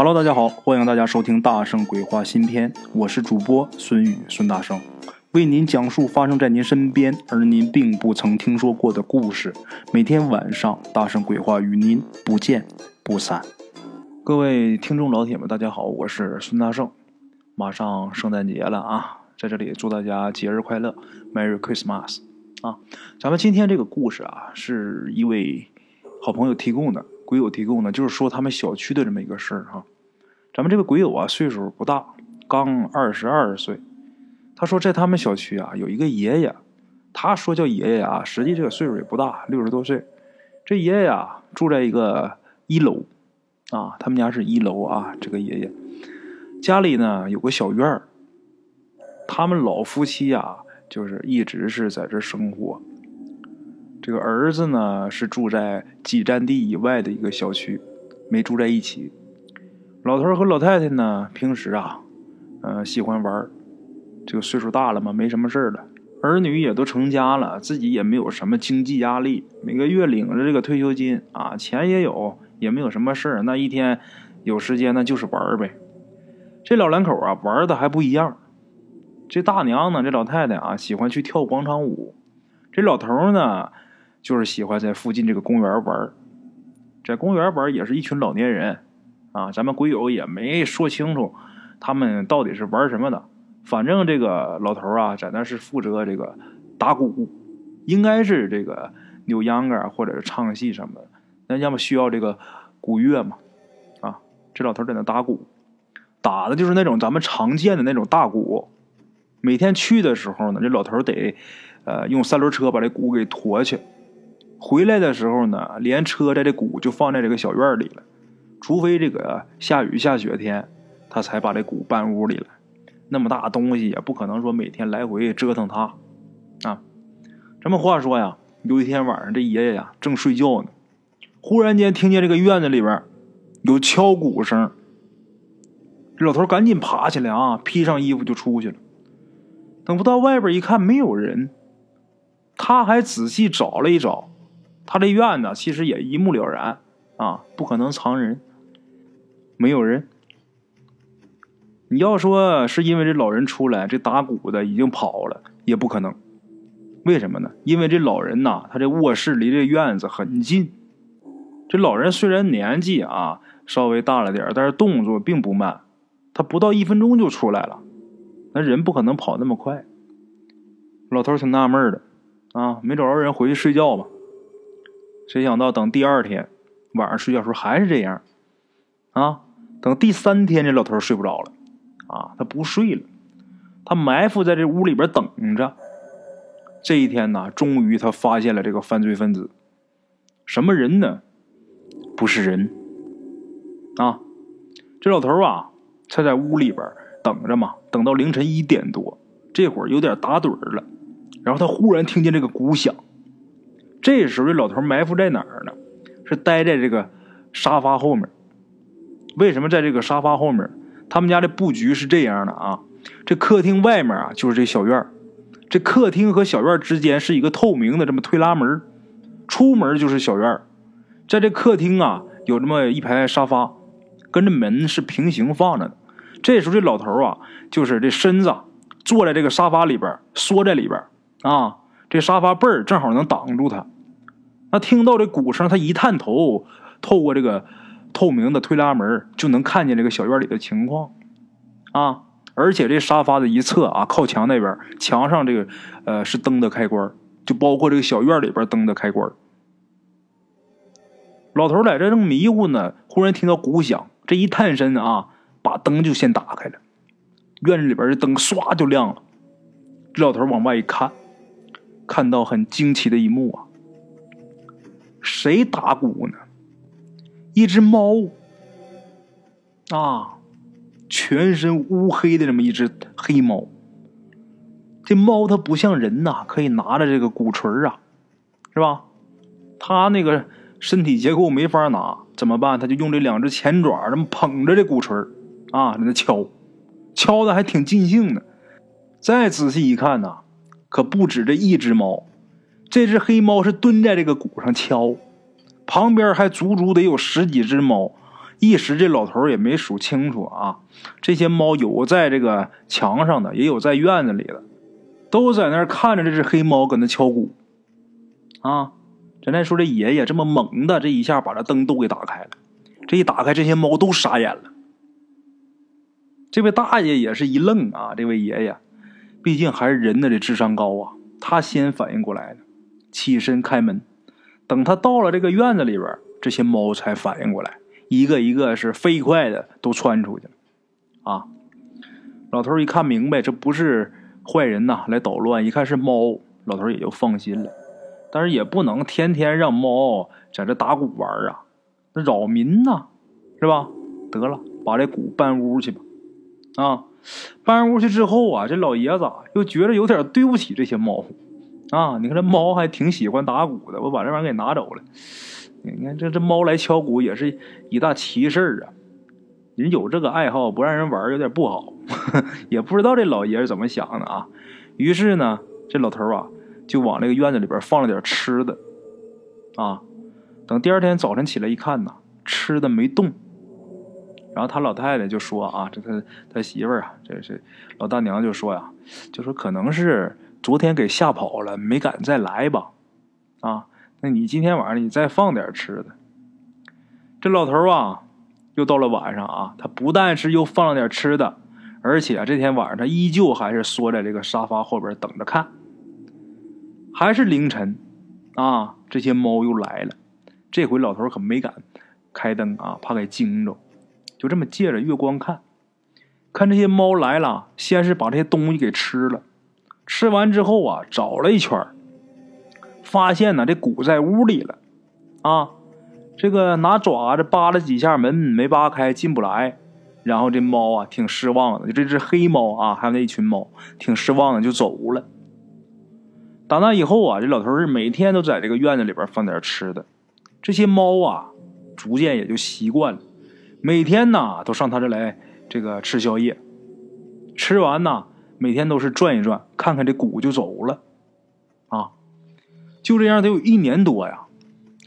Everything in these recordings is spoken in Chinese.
Hello，大家好，欢迎大家收听《大圣鬼话》新篇，我是主播孙宇孙大圣，为您讲述发生在您身边而您并不曾听说过的故事。每天晚上，《大圣鬼话》与您不见不散。各位听众老铁们，大家好，我是孙大圣。马上圣诞节了啊，在这里祝大家节日快乐，Merry Christmas 啊！咱们今天这个故事啊，是一位好朋友提供的。鬼友提供的，就是说他们小区的这么一个事儿哈。咱们这个鬼友啊，岁数不大，刚二十二岁。他说在他们小区啊，有一个爷爷，他说叫爷爷啊，实际这个岁数也不大，六十多岁。这爷爷啊，住在一个一楼啊，他们家是一楼啊。这个爷爷家里呢有个小院儿，他们老夫妻啊，就是一直是在这生活。这个儿子呢是住在几站地以外的一个小区，没住在一起。老头和老太太呢，平时啊，嗯，喜欢玩这个岁数大了嘛，没什么事了。儿女也都成家了，自己也没有什么经济压力，每个月领着这个退休金啊，钱也有，也没有什么事儿。那一天有时间那就是玩呗。这老两口啊，玩的还不一样。这大娘呢，这老太太啊，喜欢去跳广场舞。这老头呢。就是喜欢在附近这个公园玩，在公园玩也是一群老年人，啊，咱们鬼友也没说清楚他们到底是玩什么的。反正这个老头啊，在那是负责这个打鼓，应该是这个扭秧歌或者是唱戏什么的。那要么需要这个鼓乐嘛，啊，这老头在那打鼓，打的就是那种咱们常见的那种大鼓。每天去的时候呢，这老头得呃用三轮车把这鼓给驮去。回来的时候呢，连车在这鼓就放在这个小院里了，除非这个下雨下雪天，他才把这鼓搬屋里来。那么大东西也不可能说每天来回折腾它啊。咱们话说呀，有一天晚上，这爷爷呀正睡觉呢，忽然间听见这个院子里边有敲鼓声，老头赶紧爬起来啊，披上衣服就出去了。等不到外边一看，没有人，他还仔细找了一找。他这院子其实也一目了然啊，不可能藏人，没有人。你要说是因为这老人出来，这打鼓的已经跑了，也不可能。为什么呢？因为这老人呐，他这卧室离这院子很近。这老人虽然年纪啊稍微大了点但是动作并不慢，他不到一分钟就出来了。那人不可能跑那么快。老头挺纳闷的啊，没找着人，回去睡觉吧。谁想到等第二天晚上睡觉时候还是这样，啊，等第三天这老头睡不着了，啊，他不睡了，他埋伏在这屋里边等着。这一天呢，终于他发现了这个犯罪分子，什么人呢？不是人，啊，这老头啊，他在屋里边等着嘛，等到凌晨一点多，这会儿有点打盹了，然后他忽然听见这个鼓响。这时候，这老头埋伏在哪儿呢？是待在这个沙发后面。为什么在这个沙发后面？他们家的布局是这样的啊，这客厅外面啊就是这小院这客厅和小院之间是一个透明的这么推拉门，出门就是小院在这客厅啊有这么一排沙发，跟这门是平行放着的。这时候，这老头啊就是这身子坐在这个沙发里边，缩在里边啊，这沙发背儿正好能挡住他。那听到这鼓声，他一探头，透过这个透明的推拉门，就能看见这个小院里的情况，啊！而且这沙发的一侧啊，靠墙那边，墙上这个呃是灯的开关，就包括这个小院里边灯的开关。老头在这正迷糊呢，忽然听到鼓响，这一探身啊，把灯就先打开了，院子里边的灯唰就亮了。这老头往外一看，看到很惊奇的一幕啊！谁打鼓呢？一只猫啊，全身乌黑的这么一只黑猫。这猫它不像人呐，可以拿着这个鼓槌啊，是吧？它那个身体结构没法拿，怎么办？它就用这两只前爪这么捧着这鼓槌啊，在那敲，敲的还挺尽兴的。再仔细一看呐，可不止这一只猫。这只黑猫是蹲在这个鼓上敲，旁边还足足得有十几只猫，一时这老头也没数清楚啊。这些猫有在这个墙上的，也有在院子里的，都在那儿看着这只黑猫搁那敲鼓啊。咱再说这爷爷这么猛的，这一下把这灯都给打开了。这一打开，这些猫都傻眼了。这位大爷也是一愣啊，这位爷爷，毕竟还是人的这智商高啊，他先反应过来的，起身开门。等他到了这个院子里边，这些猫才反应过来，一个一个是飞快的都窜出去了。啊，老头一看明白，这不是坏人呐，来捣乱，一看是猫，老头也就放心了。但是也不能天天让猫在这打鼓玩啊，那扰民呐，是吧？得了，把这鼓搬屋去吧。啊，搬屋去之后啊，这老爷子又觉得有点对不起这些猫。啊，你看这猫还挺喜欢打鼓的，我把这玩意给拿走了。你看这这猫来敲鼓也是一大奇事儿啊。人有这个爱好不让人玩有点不好，也不知道这老爷子怎么想的啊。于是呢，这老头啊。就往那个院子里边放了点吃的，啊，等第二天早晨起来一看呐，吃的没动。然后他老太太就说啊，这他他媳妇儿啊，这是老大娘就说呀，就说可能是昨天给吓跑了，没敢再来吧，啊，那你今天晚上你再放点吃的。这老头啊，又到了晚上啊，他不但是又放了点吃的，而且这天晚上他依旧还是缩在这个沙发后边等着看。还是凌晨，啊，这些猫又来了。这回老头可没敢开灯啊，怕给惊着。就这么借着月光看，看这些猫来了，先是把这些东西给吃了。吃完之后啊，找了一圈发现呢这鼓在屋里了。啊，这个拿爪子扒了几下门，没扒开，进不来。然后这猫啊，挺失望的，就这只黑猫啊，还有那一群猫，挺失望的，就走了。打那以后啊，这老头是每天都在这个院子里边放点吃的，这些猫啊，逐渐也就习惯了，每天呢都上他这来这个吃宵夜，吃完呢，每天都是转一转，看看这鼓就走了，啊，就这样得有一年多呀，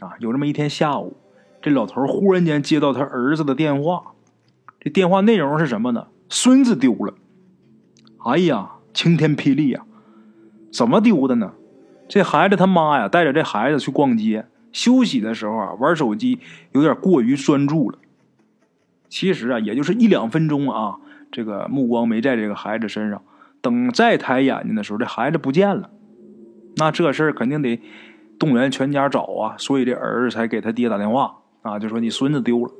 啊，有这么一天下午，这老头忽然间接到他儿子的电话，这电话内容是什么呢？孙子丢了，哎呀，晴天霹雳呀！怎么丢的呢？这孩子他妈呀，带着这孩子去逛街，休息的时候啊，玩手机有点过于专注了。其实啊，也就是一两分钟啊，这个目光没在这个孩子身上。等再抬眼睛的时候，这孩子不见了。那这事儿肯定得动员全家找啊，所以这儿子才给他爹打电话啊，就说你孙子丢了。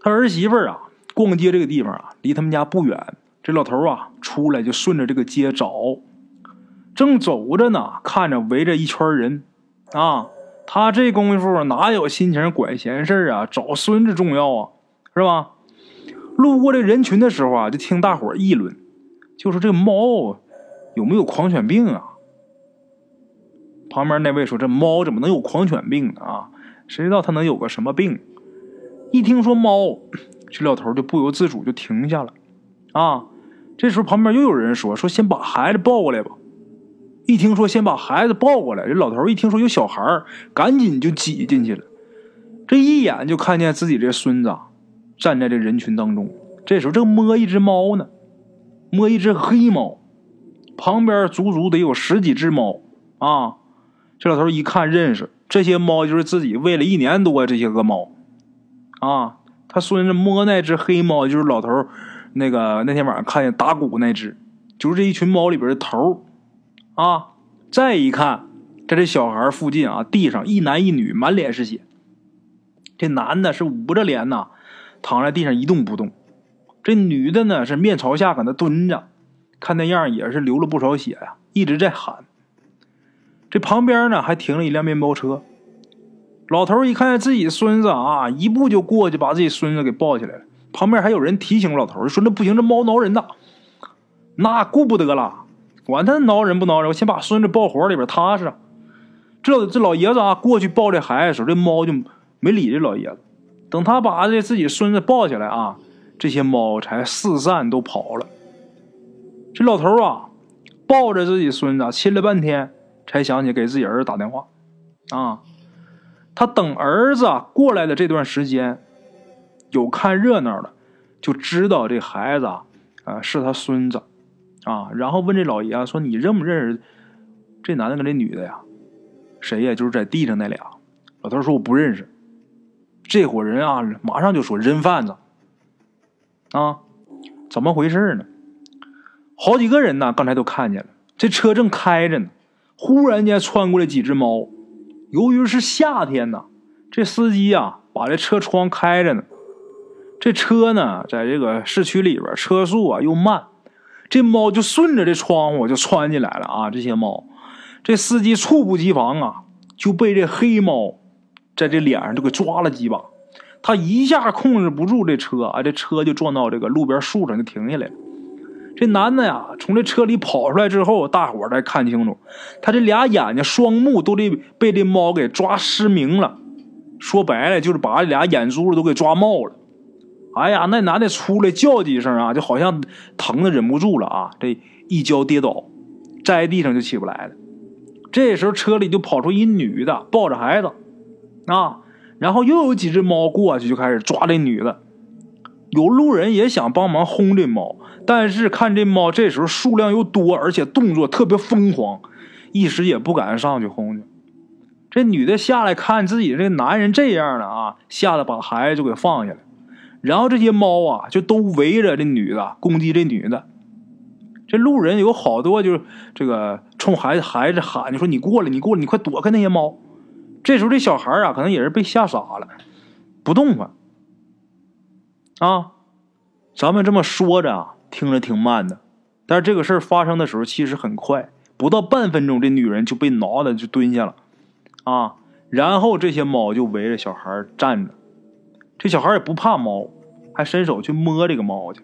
他儿媳妇啊，逛街这个地方啊，离他们家不远。这老头啊，出来就顺着这个街找。正走着呢，看着围着一圈人，啊，他这功夫哪有心情管闲事啊？找孙子重要啊，是吧？路过这人群的时候啊，就听大伙议论，就说这猫有没有狂犬病啊？旁边那位说：“这猫怎么能有狂犬病呢？啊，谁知道它能有个什么病？”一听说猫，这老头就不由自主就停下了。啊，这时候旁边又有人说：“说先把孩子抱过来吧。”一听说先把孩子抱过来，这老头一听说有小孩赶紧就挤进去了。这一眼就看见自己这孙子站在这人群当中。这时候正摸一只猫呢，摸一只黑猫，旁边足足得有十几只猫啊。这老头一看认识，这些猫就是自己喂了一年多这些个猫啊。他孙子摸那只黑猫，就是老头那个那天晚上看见打鼓那只，就是这一群猫里边的头。啊！再一看，在这小孩附近啊，地上一男一女，满脸是血。这男的是捂着脸呐，躺在地上一动不动；这女的呢，是面朝下搁那蹲着，看那样也是流了不少血呀，一直在喊。这旁边呢，还停了一辆面包车。老头一看见自己孙子啊，一步就过去把自己孙子给抱起来了。旁边还有人提醒老头说：“那不行，这猫挠人呐，那顾不得了。”管他挠人不挠人，我先把孙子抱怀里边踏实。这这老爷子啊，过去抱这孩子的时候，这猫就没理这老爷子。等他把这自己孙子抱起来啊，这些猫才四散都跑了。这老头啊，抱着自己孙子亲了半天，才想起给自己儿子打电话。啊，他等儿子过来的这段时间，有看热闹的就知道这孩子啊，呃，是他孙子啊。然后问这老爷啊说：“你认不认识这男的跟这女的呀？谁呀？就是在地上那俩。”老头说：“我不认识。”这伙人啊，马上就说：“人贩子啊，怎么回事呢？”好几个人呢，刚才都看见了，这车正开着呢，忽然间窜过来几只猫。由于是夏天呢，这司机啊把这车窗开着呢，这车呢在这个市区里边，车速啊又慢，这猫就顺着这窗户就窜进来了啊！这些猫，这司机猝不及防啊，就被这黑猫在这脸上就给抓了几把，他一下控制不住这车啊，这车就撞到这个路边树上就停下来了。这男的呀，从这车里跑出来之后，大伙儿才看清楚，他这俩眼睛、双目都得被这猫给抓失明了。说白了，就是把这俩眼珠子都给抓冒了。哎呀，那男的出来叫几声啊，就好像疼的忍不住了啊，这一跤跌倒，在地上就起不来了。这时候车里就跑出一女的，抱着孩子啊，然后又有几只猫过去，就开始抓这女的。有路人也想帮忙轰这猫。但是看这猫这时候数量又多，而且动作特别疯狂，一时也不敢上去轰去。这女的下来看自己这男人这样的啊，吓得把孩子就给放下了。然后这些猫啊就都围着这女的攻击这女的。这路人有好多就是这个冲孩子孩子喊，你说你过来，你过来，你快躲开那些猫。这时候这小孩啊可能也是被吓傻了，不动了啊。咱们这么说着啊。听着挺慢的，但是这个事儿发生的时候其实很快，不到半分钟，这女人就被挠的就蹲下了，啊，然后这些猫就围着小孩站着，这小孩也不怕猫，还伸手去摸这个猫去。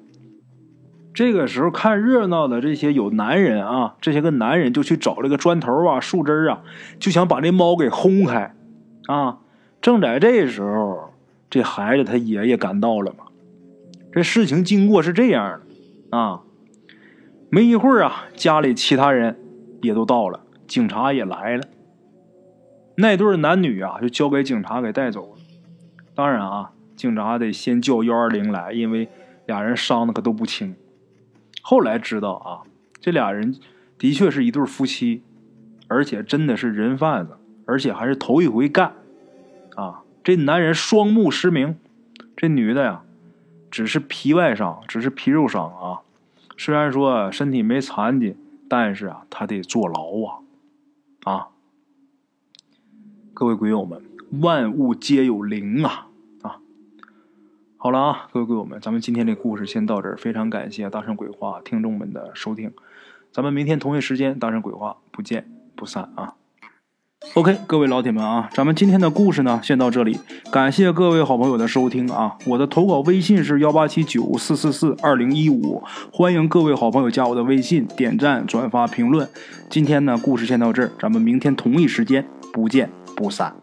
这个时候看热闹的这些有男人啊，这些个男人就去找这个砖头啊、树枝啊，就想把这猫给轰开，啊，正在这时候，这孩子他爷爷赶到了嘛。这事情经过是这样的。啊，没一会儿啊，家里其他人也都到了，警察也来了。那对男女啊，就交给警察给带走了。当然啊，警察得先叫幺二零来，因为俩人伤的可都不轻。后来知道啊，这俩人的确是一对夫妻，而且真的是人贩子，而且还是头一回干。啊，这男人双目失明，这女的呀。只是皮外伤，只是皮肉伤啊。虽然说身体没残疾，但是啊，他得坐牢啊！啊，各位鬼友们，万物皆有灵！啊，好了啊，各位鬼友们，咱们今天这故事先到这儿。非常感谢大圣鬼话听众们的收听，咱们明天同一时间大圣鬼话不见不散啊！OK，各位老铁们啊，咱们今天的故事呢，先到这里。感谢各位好朋友的收听啊！我的投稿微信是幺八七九四四四二零一五，欢迎各位好朋友加我的微信，点赞、转发、评论。今天呢，故事先到这儿，咱们明天同一时间不见不散。